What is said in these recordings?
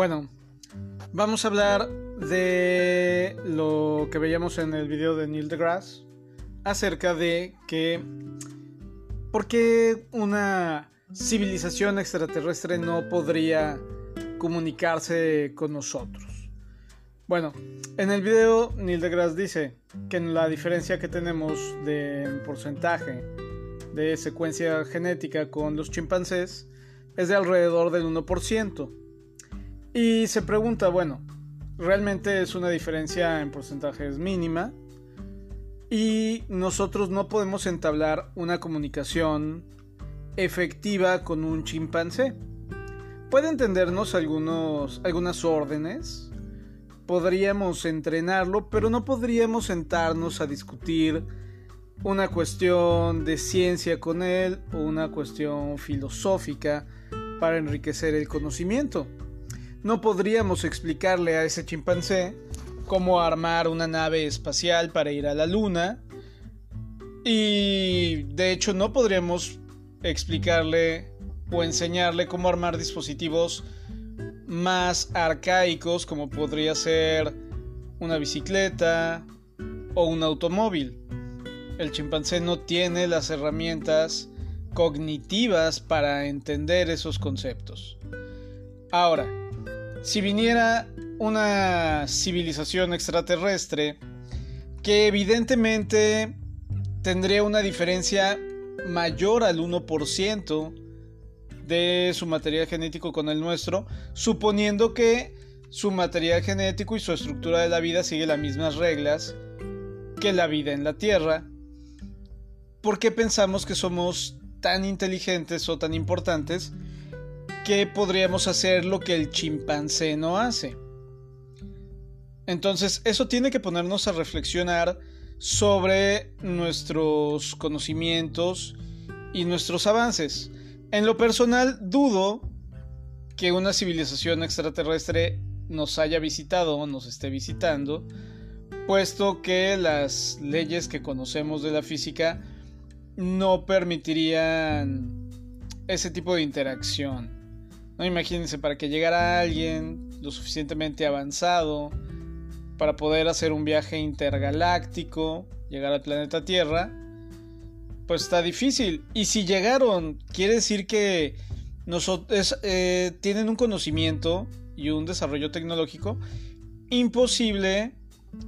Bueno, vamos a hablar de lo que veíamos en el video de Neil deGrasse acerca de que por qué una civilización extraterrestre no podría comunicarse con nosotros. Bueno, en el video Neil deGrasse dice que la diferencia que tenemos de porcentaje de secuencia genética con los chimpancés es de alrededor del 1%. Y se pregunta, bueno, realmente es una diferencia en porcentajes mínima y nosotros no podemos entablar una comunicación efectiva con un chimpancé. Puede entendernos algunos, algunas órdenes, podríamos entrenarlo, pero no podríamos sentarnos a discutir una cuestión de ciencia con él o una cuestión filosófica para enriquecer el conocimiento no podríamos explicarle a ese chimpancé cómo armar una nave espacial para ir a la luna. Y de hecho no podríamos explicarle o enseñarle cómo armar dispositivos más arcaicos como podría ser una bicicleta o un automóvil. El chimpancé no tiene las herramientas cognitivas para entender esos conceptos. Ahora, si viniera una civilización extraterrestre que evidentemente tendría una diferencia mayor al 1% de su material genético con el nuestro, suponiendo que su material genético y su estructura de la vida sigue las mismas reglas que la vida en la Tierra. ¿Por qué pensamos que somos tan inteligentes o tan importantes que podríamos hacer lo que el chimpancé no hace. Entonces, eso tiene que ponernos a reflexionar sobre nuestros conocimientos y nuestros avances. En lo personal, dudo que una civilización extraterrestre nos haya visitado o nos esté visitando, puesto que las leyes que conocemos de la física no permitirían ese tipo de interacción. No imagínense para que llegara alguien lo suficientemente avanzado para poder hacer un viaje intergaláctico, llegar al planeta Tierra, pues está difícil. Y si llegaron, quiere decir que nosotros, eh, tienen un conocimiento y un desarrollo tecnológico imposible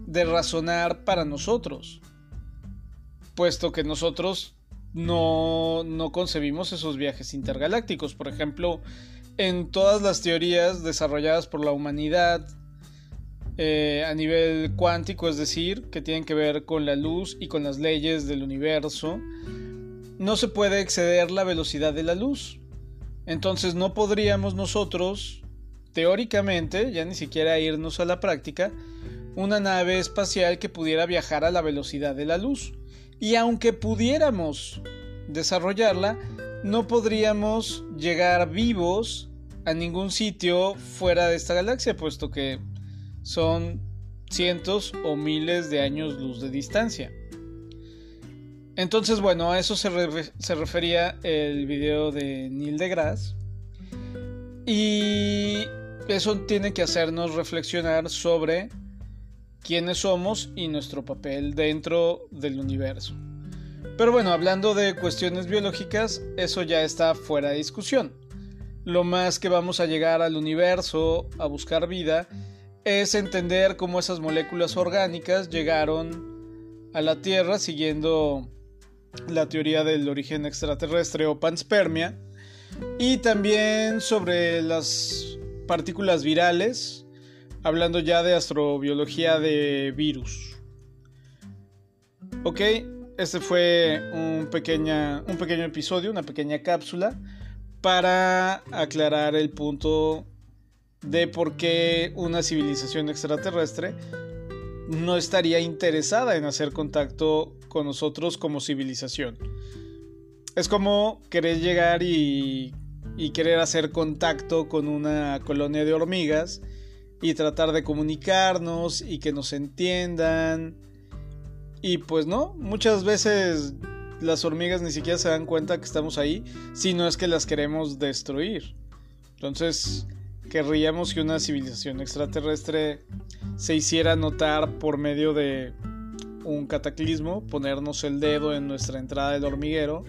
de razonar para nosotros, puesto que nosotros no, no concebimos esos viajes intergalácticos. Por ejemplo, en todas las teorías desarrolladas por la humanidad eh, a nivel cuántico, es decir, que tienen que ver con la luz y con las leyes del universo, no se puede exceder la velocidad de la luz. Entonces no podríamos nosotros, teóricamente, ya ni siquiera irnos a la práctica, una nave espacial que pudiera viajar a la velocidad de la luz. Y aunque pudiéramos desarrollarla, no podríamos llegar vivos a ningún sitio fuera de esta galaxia, puesto que son cientos o miles de años luz de distancia. Entonces, bueno, a eso se, refería el video de Neil deGrasse. Y eso tiene que hacernos reflexionar sobre quiénes somos y nuestro papel dentro del universo. Pero bueno, hablando de cuestiones biológicas, eso ya está fuera de discusión. Lo más que vamos a llegar al universo a buscar vida es entender cómo esas moléculas orgánicas llegaron a la Tierra siguiendo la teoría del origen extraterrestre o panspermia y también sobre las partículas virales, hablando ya de astrobiología de virus. Ok, este fue un, pequeña, un pequeño episodio, una pequeña cápsula para aclarar el punto de por qué una civilización extraterrestre no estaría interesada en hacer contacto con nosotros como civilización. Es como querer llegar y, y querer hacer contacto con una colonia de hormigas y tratar de comunicarnos y que nos entiendan y pues no, muchas veces las hormigas ni siquiera se dan cuenta que estamos ahí, sino es que las queremos destruir. Entonces, querríamos que una civilización extraterrestre se hiciera notar por medio de un cataclismo, ponernos el dedo en nuestra entrada del hormiguero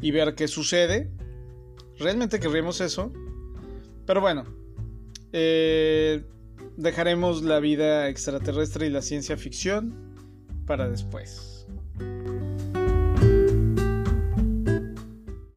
y ver qué sucede. ¿Realmente querríamos eso? Pero bueno, eh, dejaremos la vida extraterrestre y la ciencia ficción para después.